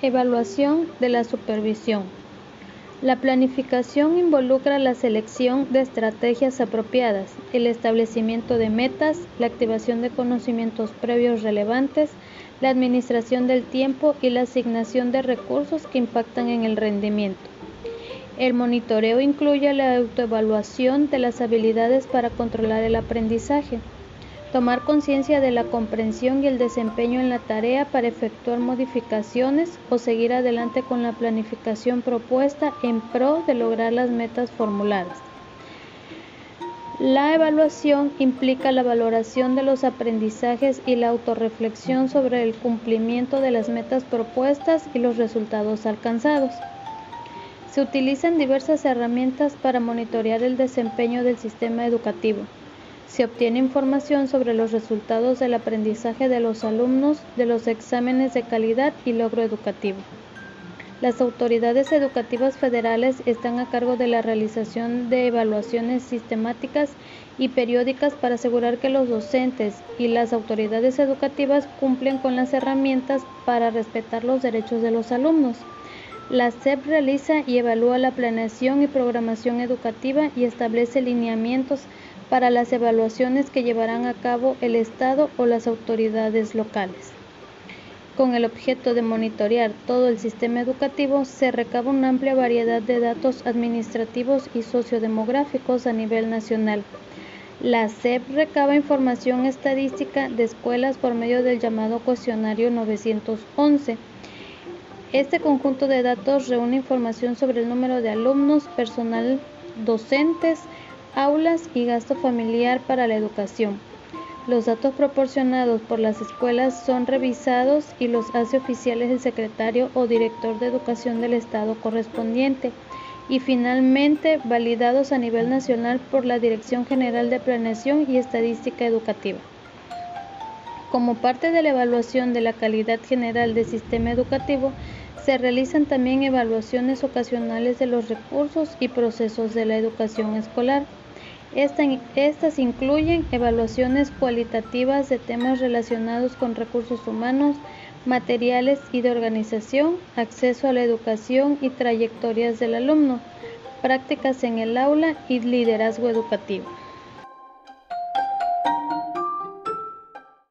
Evaluación de la supervisión. La planificación involucra la selección de estrategias apropiadas, el establecimiento de metas, la activación de conocimientos previos relevantes, la administración del tiempo y la asignación de recursos que impactan en el rendimiento. El monitoreo incluye la autoevaluación de las habilidades para controlar el aprendizaje, tomar conciencia de la comprensión y el desempeño en la tarea para efectuar modificaciones o seguir adelante con la planificación propuesta en pro de lograr las metas formuladas. La evaluación implica la valoración de los aprendizajes y la autorreflexión sobre el cumplimiento de las metas propuestas y los resultados alcanzados. Se utilizan diversas herramientas para monitorear el desempeño del sistema educativo. Se obtiene información sobre los resultados del aprendizaje de los alumnos, de los exámenes de calidad y logro educativo. Las autoridades educativas federales están a cargo de la realización de evaluaciones sistemáticas y periódicas para asegurar que los docentes y las autoridades educativas cumplen con las herramientas para respetar los derechos de los alumnos. La SEP realiza y evalúa la planeación y programación educativa y establece lineamientos para las evaluaciones que llevarán a cabo el Estado o las autoridades locales. Con el objeto de monitorear todo el sistema educativo, se recaba una amplia variedad de datos administrativos y sociodemográficos a nivel nacional. La SEP recaba información estadística de escuelas por medio del llamado cuestionario 911 este conjunto de datos reúne información sobre el número de alumnos, personal docentes, aulas y gasto familiar para la educación. Los datos proporcionados por las escuelas son revisados y los hace oficiales el secretario o director de educación del estado correspondiente y finalmente validados a nivel nacional por la Dirección General de Planeación y Estadística Educativa. Como parte de la evaluación de la calidad general del sistema educativo, se realizan también evaluaciones ocasionales de los recursos y procesos de la educación escolar. Estas incluyen evaluaciones cualitativas de temas relacionados con recursos humanos, materiales y de organización, acceso a la educación y trayectorias del alumno, prácticas en el aula y liderazgo educativo.